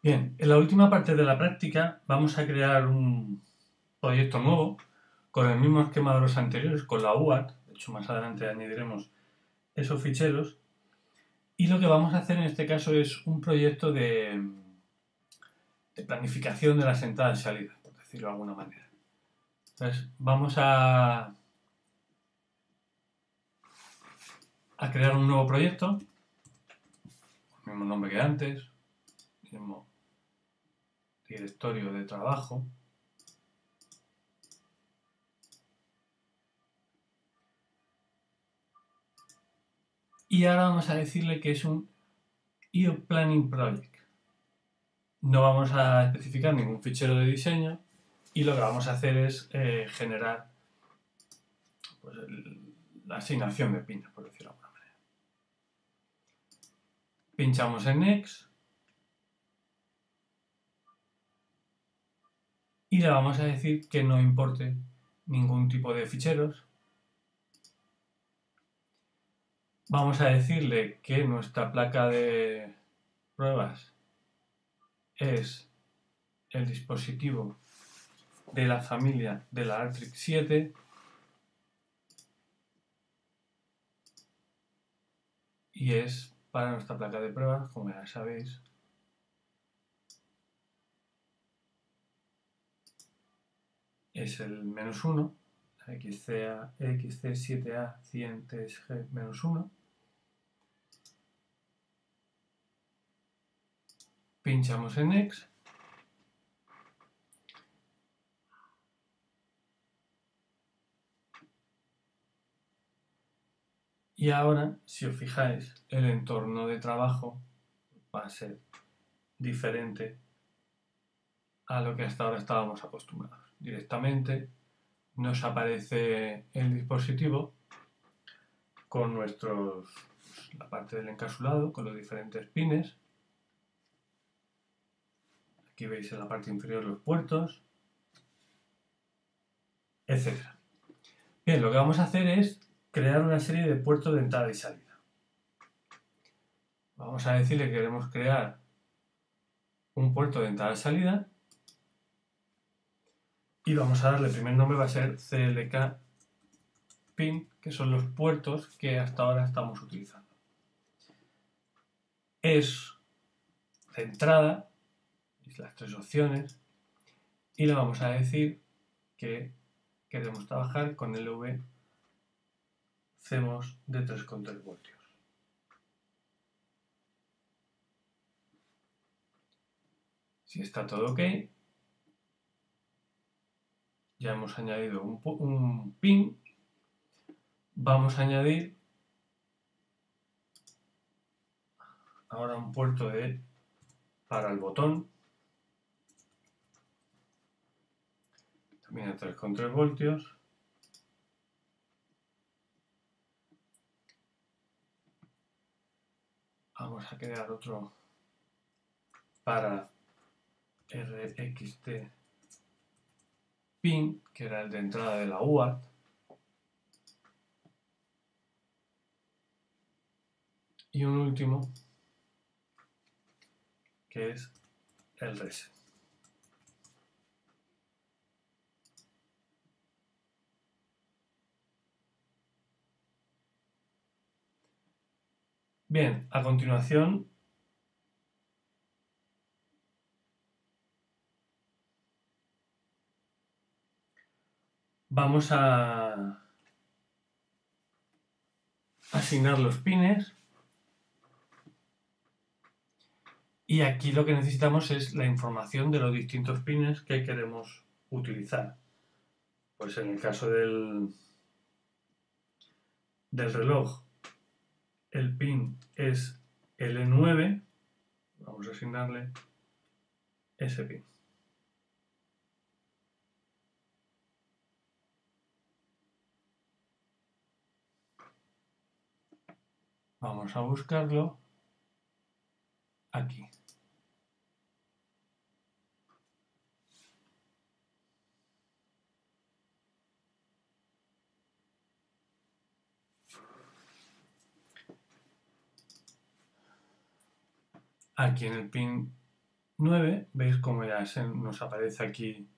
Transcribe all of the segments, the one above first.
Bien, en la última parte de la práctica vamos a crear un proyecto nuevo con el mismo esquema de los anteriores, con la UART, de hecho más adelante añadiremos esos ficheros, y lo que vamos a hacer en este caso es un proyecto de, planificación de las entradas y salidas, por decirlo de alguna manera. Entonces, vamos a, crear un nuevo proyecto, mismo nombre que antes, mismo directorio de trabajo. Y ahora vamos a decirle que es un IO Planning Project. No vamos a especificar ningún fichero de diseño y lo que vamos a hacer es eh, generar pues, la asignación de pines, por decirlo de alguna manera. Pinchamos en Next y le vamos a decir que no importe ningún tipo de ficheros. Vamos a decirle que nuestra placa de pruebas es el dispositivo de la familia de la Artrix 7 y es para nuestra placa de pruebas, como ya sabéis, es el menos 1, XC, XC7A 100 TSG menos 1. Pinchamos en Next. Y ahora, si os fijáis, el entorno de trabajo va a ser diferente a lo que hasta ahora estábamos acostumbrados directamente nos aparece el dispositivo con nuestros la parte del encapsulado con los diferentes pines. Aquí veis en la parte inferior los puertos etc bien lo que vamos a hacer es crear una serie de puertos de entrada y salida. Vamos a decirle que queremos crear un puerto de entrada y salida y vamos a darle el primer nombre va a ser CLK pin, que son los puertos que hasta ahora estamos utilizando. Es de entrada, las tres opciones, y le vamos a decir que queremos trabajar con el V CMOS de 3,3 voltios. Si está todo ok, ya hemos añadido un, pin, vamos a añadir ahora un puerto de para el botón. También a 3,3 voltios. Vamos a crear otro para RXT que era el de entrada de la UART, y un último, que es el reset. Bien, a continuación vamos a asignar los pines y aquí lo que necesitamos es la información de los distintos pines que queremos utilizar. Pues en el caso del, del reloj, el pin es L9, vamos a asignarle ese pin. Vamos a buscarlo aquí. Aquí en el pin 9, veis como ya se nos aparece aquí.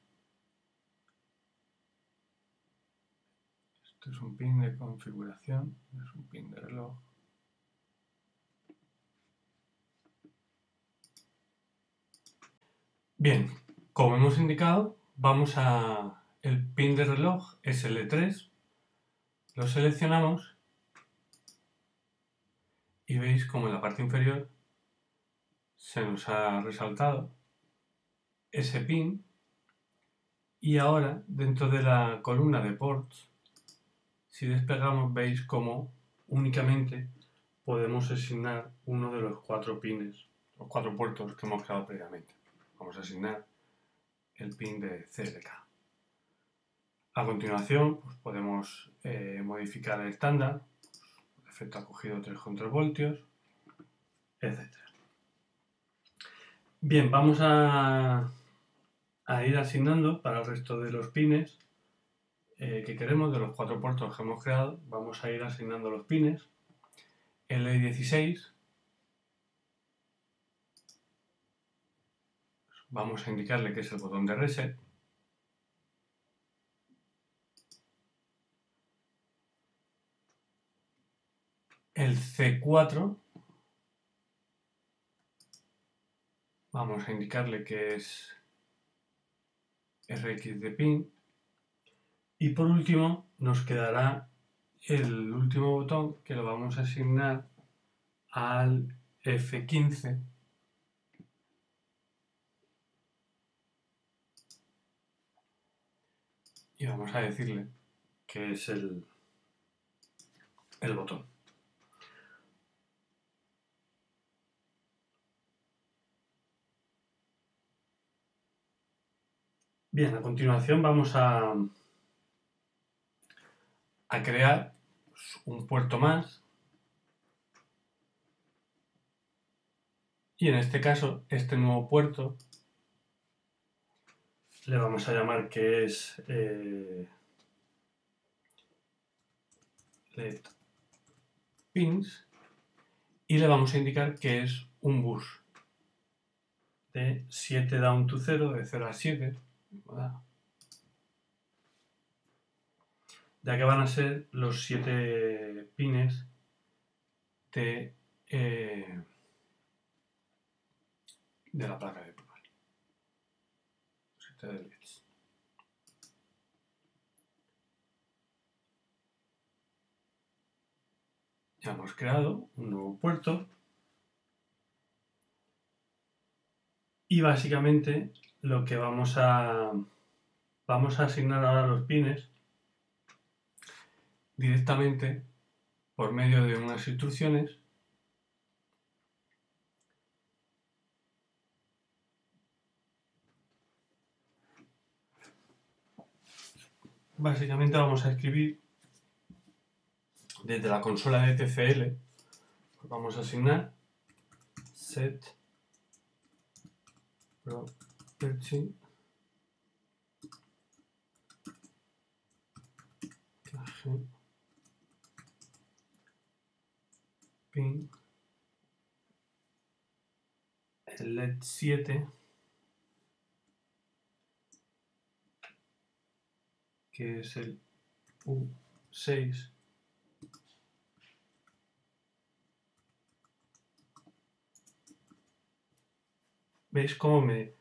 Esto es un pin de configuración, es un pin de reloj. Bien, como hemos indicado, vamos a el pin de reloj SL3, lo seleccionamos y veis como en la parte inferior se nos ha resaltado ese pin y ahora dentro de la columna de ports si despegamos veis como únicamente podemos asignar uno de los cuatro pines los cuatro puertos que hemos creado previamente vamos a asignar el pin de CLK. A continuación pues, podemos eh, modificar el estándar, pues, efecto ha cogido 300 voltios, etc. Bien, vamos a, ir asignando para el resto de los pines eh, que queremos, de los cuatro puertos que hemos creado, vamos a ir asignando los pines. L16 vamos a indicarle que es el botón de reset. El C4 Vamos a indicarle que es RX de pin. Y por último nos quedará el último botón que lo vamos a asignar al F15 y vamos a decirle que es el, el botón. Bien, a continuación vamos a, a crear un puerto más. Y en este caso, este nuevo puerto le vamos a llamar que es eh, LED pins y le vamos a indicar que es un bus de 7 down to 0, de 0 a 7 ya que van a ser los siete pines de, eh, de la placa de Ya hemos creado un nuevo puerto. Y básicamente lo que vamos a vamos a asignar ahora los pines directamente por medio de unas instrucciones básicamente vamos a escribir desde la consola de TCL vamos a asignar set property pin LED 7 que es el U6 ¿Veis cómo me,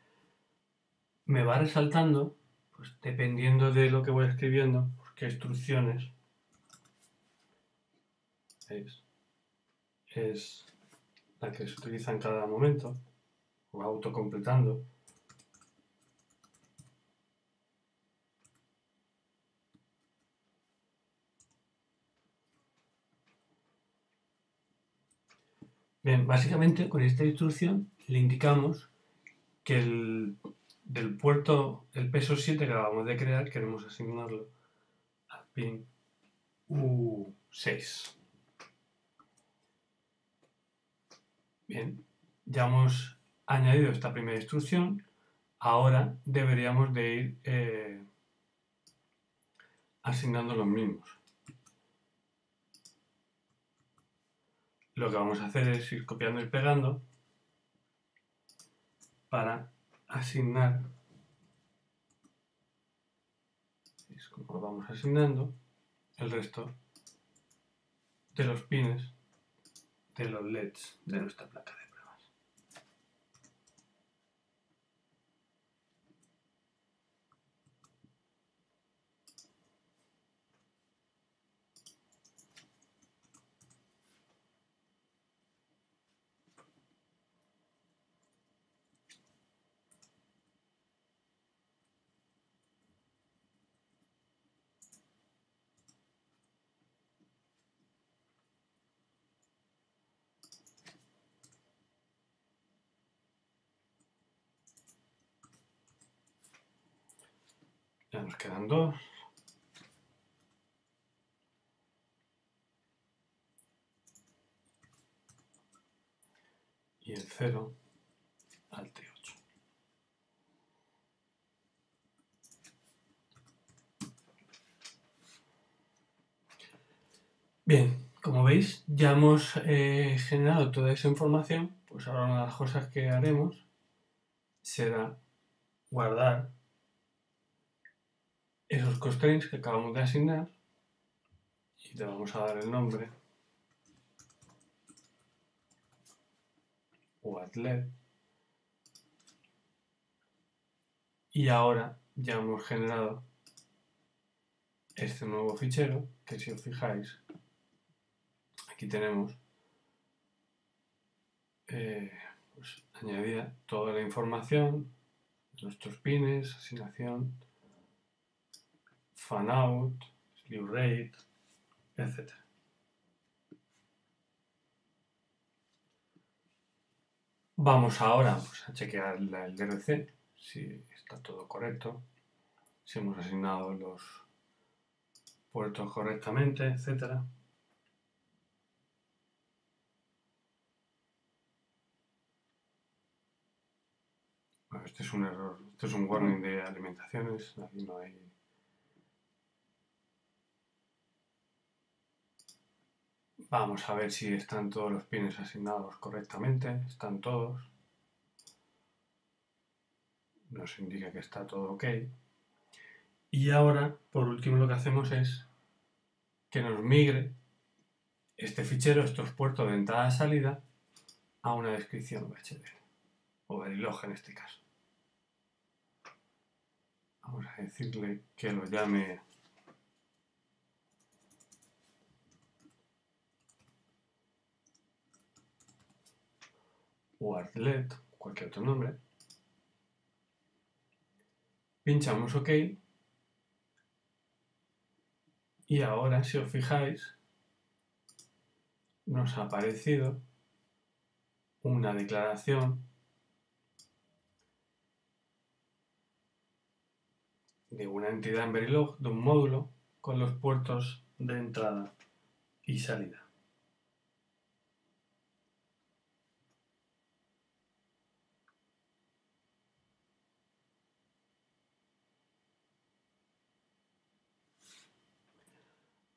me va resaltando? Pues dependiendo de lo que voy escribiendo, pues, qué instrucciones. ¿Veis? Es la que se utiliza en cada momento, o autocompletando. Bien, básicamente con esta instrucción le indicamos que el, del puerto, el peso 7 que acabamos de crear, queremos asignarlo al pin U6. Bien, ya hemos añadido esta primera instrucción, ahora deberíamos de ir eh, asignando los mismos. Lo que vamos a hacer es ir copiando y pegando para asignar, como vamos asignando, el resto de los pines de los LEDs de nuestra placa de pruebas. Ya nos quedan Y el 0 al T8. Bien, como veis, ya hemos eh, generado toda esa información. Pues ahora una de las cosas que haremos será guardar esos constraints que acabamos de asignar y le vamos a dar el nombre. Wattlet y ahora ya hemos generado este nuevo fichero que si os fijáis aquí tenemos eh, pues, añadida toda la información nuestros pines, asignación fanout, slew rate, etc. Vamos ahora pues, a chequear el DRC, si está todo correcto, si hemos asignado los puertos correctamente, etc. este es un error, este es un warning de alimentaciones, aquí no hay Vamos a ver si están todos los pines asignados correctamente. Están todos. Nos indica que está todo ok. Y ahora, por último, lo que hacemos es que nos migre este fichero, estos puertos de entrada-salida, a una descripción VHDL, o Verilog en este caso. Vamos a decirle que lo llame o Artlet, cualquier otro nombre. Pinchamos OK. Y ahora, si os fijáis, nos ha aparecido una declaración de una entidad en Verilog, de un módulo, con los puertos de entrada y salida.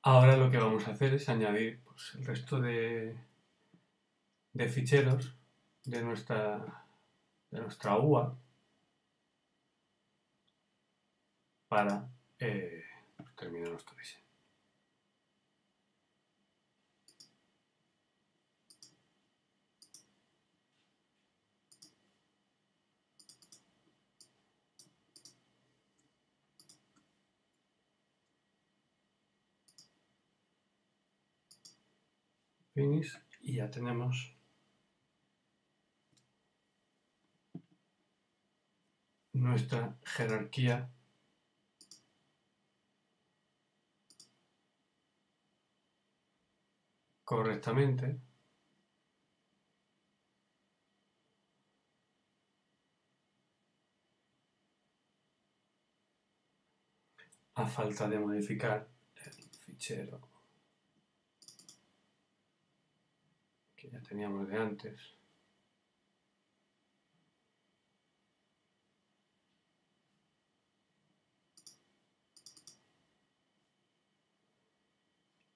Ahora lo que vamos a hacer es añadir pues, el resto de, de, ficheros de nuestra, de nuestra UA para eh, terminar nuestro diseño. Finish y ya tenemos. Nuestra jerarquía. Correctamente. A falta de modificar el fichero que ya teníamos de antes.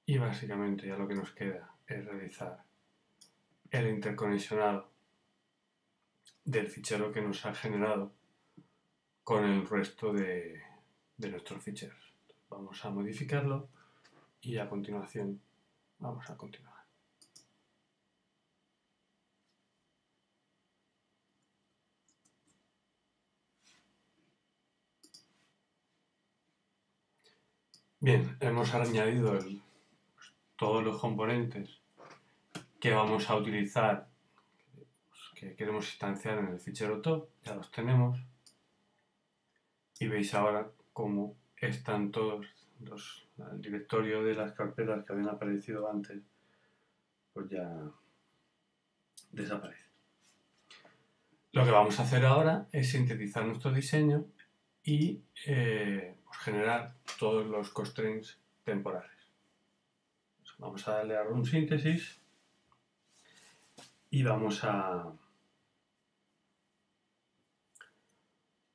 Y básicamente ya lo que nos queda es realizar el interconexionado del fichero que nos ha generado con el resto de, de nuestros ficheros. Vamos a modificarlo y a continuación vamos a continuar. Bien, hemos añadido todos los componentes que vamos a utilizar, que queremos instanciar en el fichero top, ya los tenemos. Y veis ahora cómo están todos los, el directorio de las carpetas que habían aparecido antes, pues ya desaparece. Lo que vamos a hacer ahora es sintetizar nuestro diseño y eh, pues generar todos los constraints temporales. Vamos a darle a Run Síntesis y vamos a,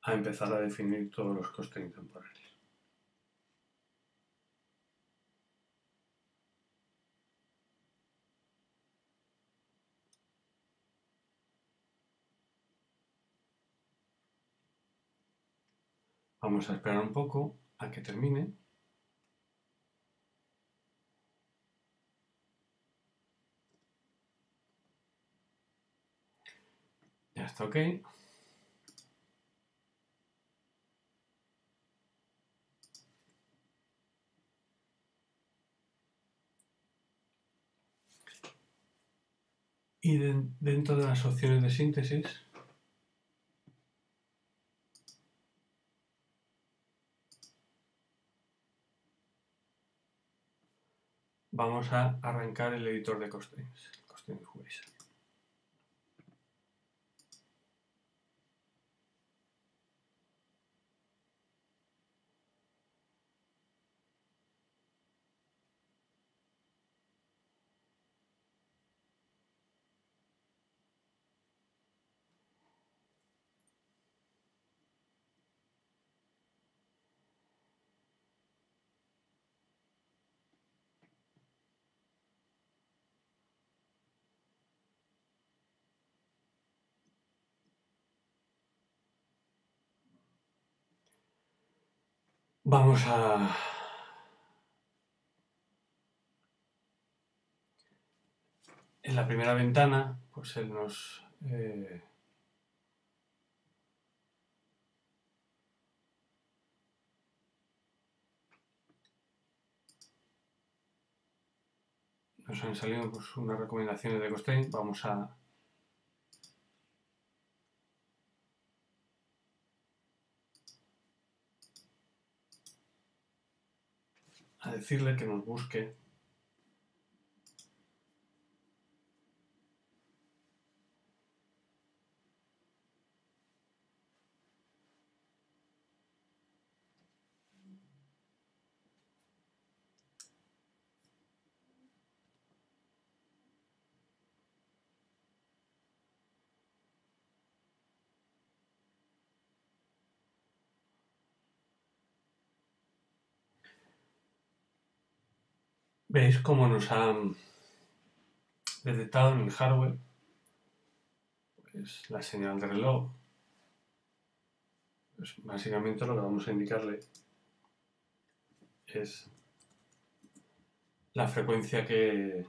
a empezar a definir todos los constraints temporales. Vamos a esperar un poco a que termine. Ya está ok. Y dentro de las opciones de síntesis vamos a arrancar el editor de constraints, Vamos a... En la primera ventana, pues él nos... Eh, nos han salido pues, unas recomendaciones de Costain. Vamos a a decirle que nos busque Veis cómo nos han detectado en el hardware pues, la señal de reloj. Pues, básicamente lo que vamos a indicarle es la frecuencia que,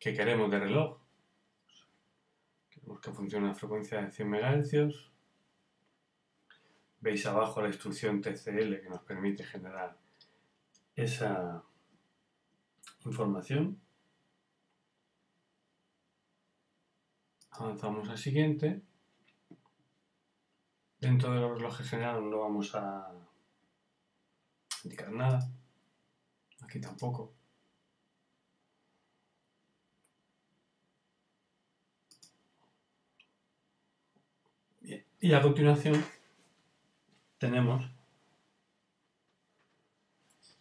que queremos de reloj. Queremos que funcione a frecuencia de 100 MHz. Veis abajo la instrucción TCL que nos permite generar esa información. Avanzamos al siguiente. Dentro de los relojes general no vamos a indicar nada. Aquí tampoco. Y a continuación tenemos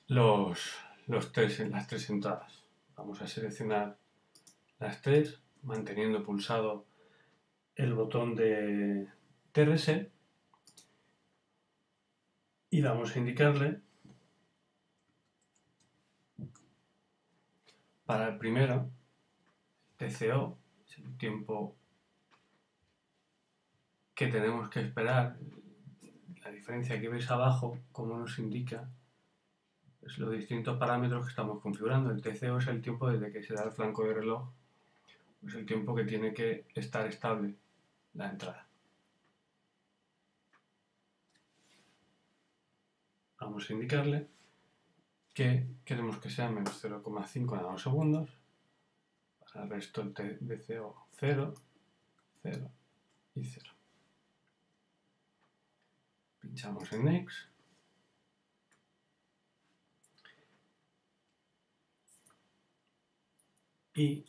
los los tres, las tres entradas. Vamos a seleccionar las tres, manteniendo pulsado el botón de TRS y vamos a indicarle para el primero TCO, es el tiempo que tenemos que esperar. La diferencia que veis abajo, como nos indica, los distintos parámetros que estamos configurando. El TCO es el tiempo desde que se da el flanco de reloj, es el tiempo que tiene que estar estable la entrada. Vamos a indicarle que queremos que sea menos 0,5 nanosegundos. Para el resto el TCO 0, 0 y 0. Pinchamos en Next. Y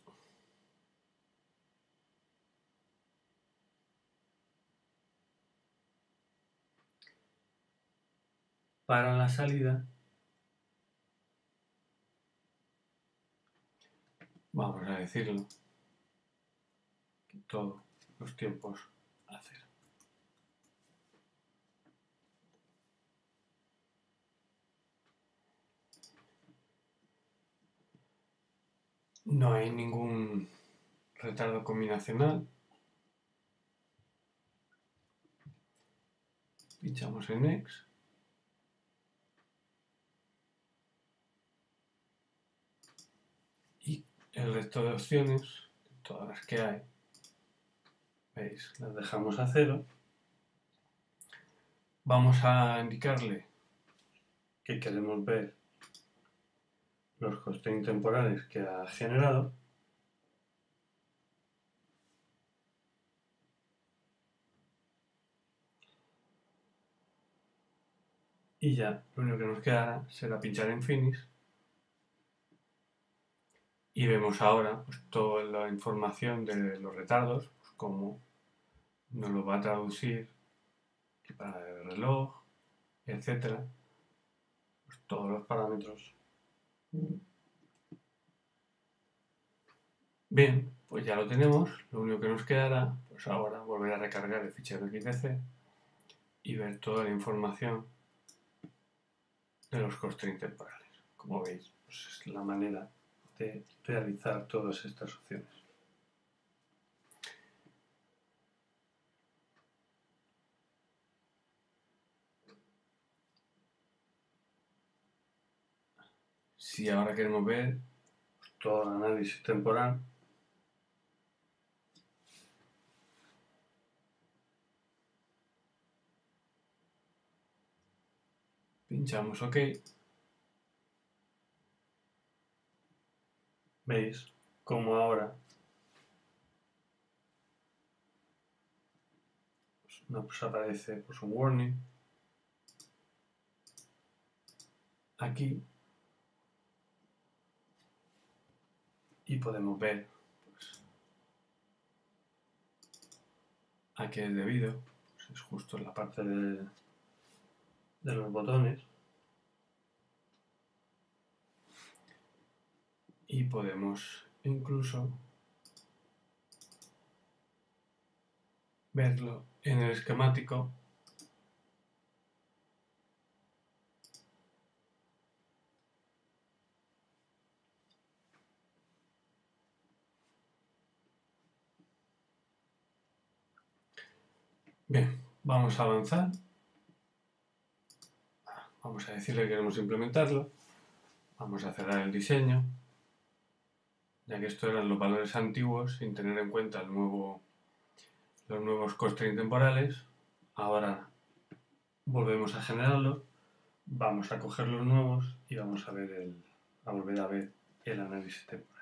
para la salida vamos a decirlo todos los tiempos a cero. No hay ningún retardo combinacional. Pinchamos en Next. Y el resto de opciones, todas las que hay, veis, las dejamos a cero. Vamos a indicarle que queremos ver los constraints temporales que ha generado y ya lo único que nos quedará será pinchar en Finish y vemos ahora pues, toda la información de los retardos, pues, cómo nos lo va a traducir para el reloj, etcétera, pues, todos los parámetros Bien, pues ya lo tenemos. Lo único que nos quedará, pues ahora volver a recargar el fichero XDC y ver toda la información de los constraints temporales. Como veis, pues es la manera de realizar todas estas opciones. Si ahora queremos ver todo el análisis temporal, pinchamos OK. ¿Veis cómo ahora nos aparece pues, un warning? Aquí y podemos ver pues, a qué es debido, pues es justo en la parte de, de los botones. Y podemos incluso verlo en el esquemático Bien, vamos a avanzar. Vamos a decirle que queremos implementarlo. Vamos a cerrar el diseño, ya que estos eran los valores antiguos sin tener en cuenta los nuevos costes temporales. Ahora volvemos a generarlo, vamos a coger los nuevos y vamos a, ver el, a volver a ver el análisis temporal.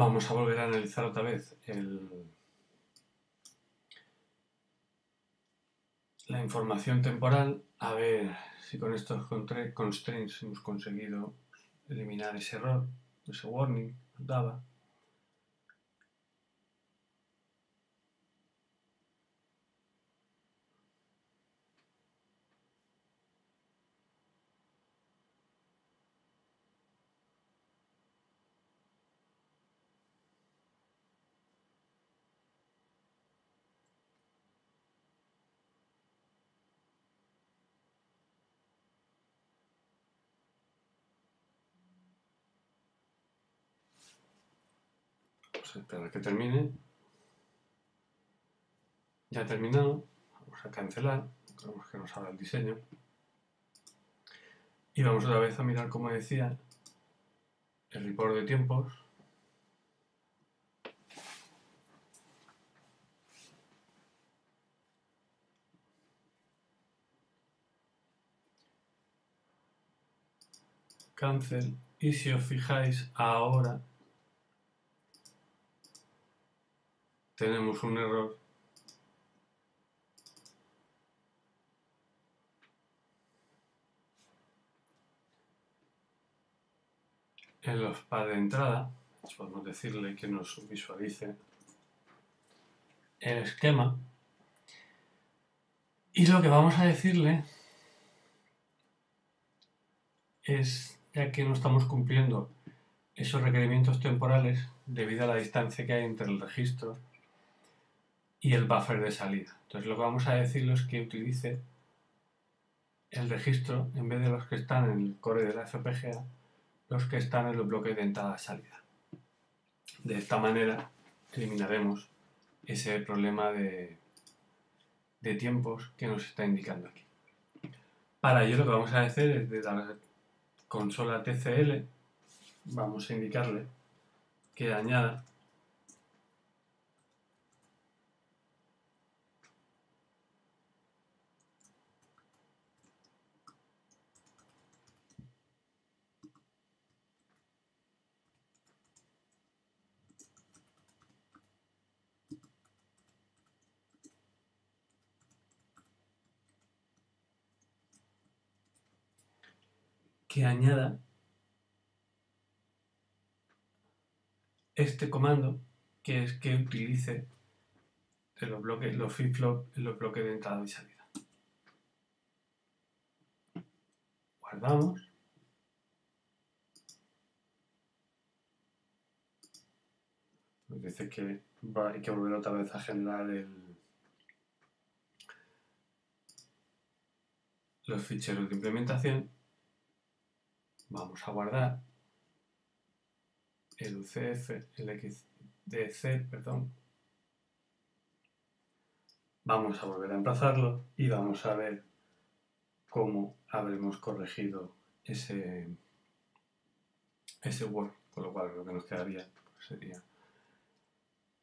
Vamos a volver a analizar otra vez la información temporal, a ver si con estos constraints hemos conseguido eliminar ese error, ese warning daba. Esperar que termine. Ya terminado. Vamos a cancelar. Vamos que nos haga el diseño. Y vamos otra vez a mirar, como decía, el report de tiempos. Cancel. Y si os fijáis ahora tenemos un error. En los pads de entrada podemos decirle que nos visualice el esquema. Y lo que vamos a decirle es ya que no estamos cumpliendo esos requerimientos temporales debido a la distancia que hay entre el registro y el buffer de salida. Entonces lo que vamos a decirle es que utilice el registro en vez de los que están en el core de la FPGA, los que están en los bloques de entrada-salida. De esta manera eliminaremos ese problema de, de tiempos que nos está indicando aquí. Para ello lo que vamos a hacer es de la consola TCL, vamos a indicarle que añada que añada este comando que es que utilice los bloques, los flip-flop en los bloques de entrada y salida. Guardamos. Nos dice que hay que volver otra vez a generar los ficheros de implementación Vamos a guardar el UCF, el XDC, perdón. Vamos a volver a emplazarlo y vamos a ver cómo habremos corregido ese, ese Word, con lo cual lo que nos quedaría sería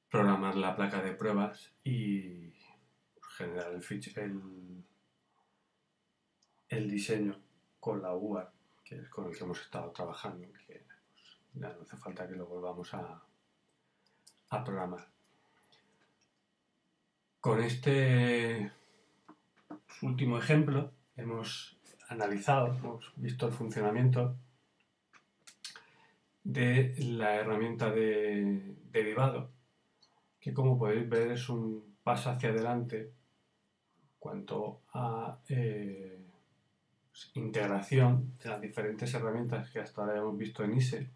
programar la placa de pruebas y generar el, el, el diseño con la UART que es con el que hemos estado trabajando, que pues, no hace falta que lo volvamos a, a programar. Con este último ejemplo hemos analizado, hemos visto el funcionamiento de la herramienta de derivado, que como podéis ver es un paso hacia adelante cuanto a eh, integración de las diferentes herramientas que hasta ahora hemos visto en ISE.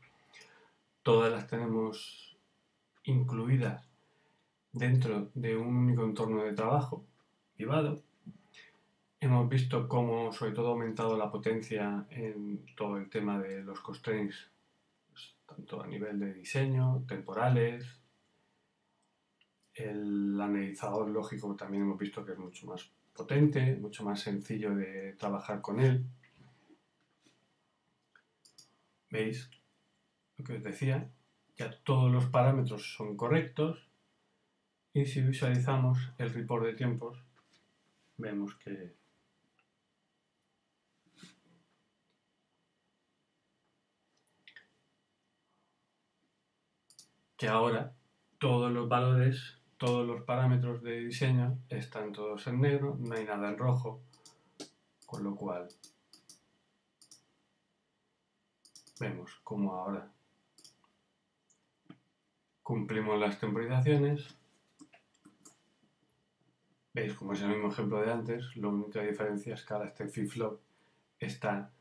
Todas las tenemos incluidas dentro de un único entorno de trabajo privado. Hemos visto cómo sobre todo ha aumentado la potencia en todo el tema de los constraints, tanto a nivel de diseño, temporales, el analizador lógico también hemos visto que es mucho más potente, mucho más sencillo de trabajar con él. ¿Veis? Lo que os decía, ya todos los parámetros son correctos y si visualizamos el report de tiempos, vemos que que ahora todos los valores, todos los parámetros de diseño están todos en negro, no hay nada en rojo, con lo cual vemos como ahora cumplimos las temporizaciones. Veis como es el mismo ejemplo de antes, la única diferencia es que ahora este flip-flop está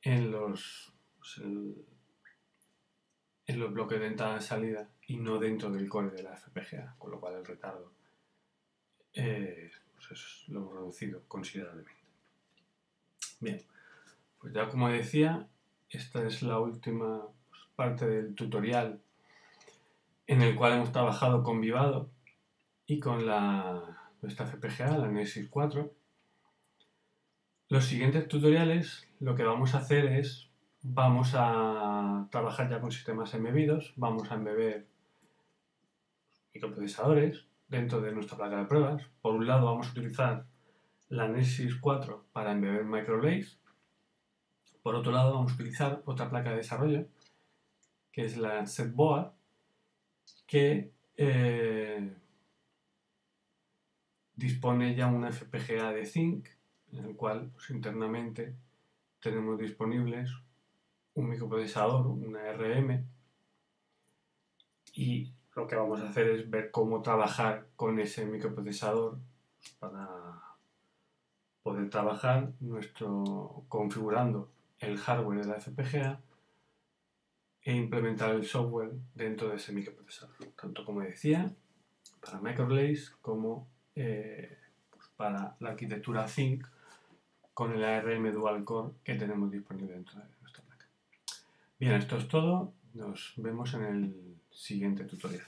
en los, en los bloques de entrada y salida y no dentro del core de la FPGA, con lo cual el retardo eh, pues lo hemos reducido considerablemente. Bien, pues ya como decía, esta es la última pues, parte del tutorial en el cual hemos trabajado con Vivado y con la, nuestra FPGA, la Nesis 4. Los siguientes tutoriales lo que vamos a hacer es, vamos a trabajar ya con sistemas embebidos, vamos a embeber microprocesadores dentro de nuestra placa de pruebas. Por un lado vamos a utilizar la Nesis 4 para embeber microlays. Por otro lado vamos a utilizar otra placa de desarrollo que es la SetBoard que eh, dispone ya una FPGA de Zinc en el cual pues, internamente tenemos disponibles un microprocesador, una RM y lo que vamos a hacer es ver cómo trabajar con ese microprocesador para poder trabajar nuestro configurando el hardware de la FPGA e implementar el software dentro de ese microprocesador, tanto como decía, para microlays como eh, pues para la arquitectura Think con el ARM Dual Core que tenemos disponible dentro de nuestra placa. Bien, esto es todo. Nos vemos en el siguiente tutorial.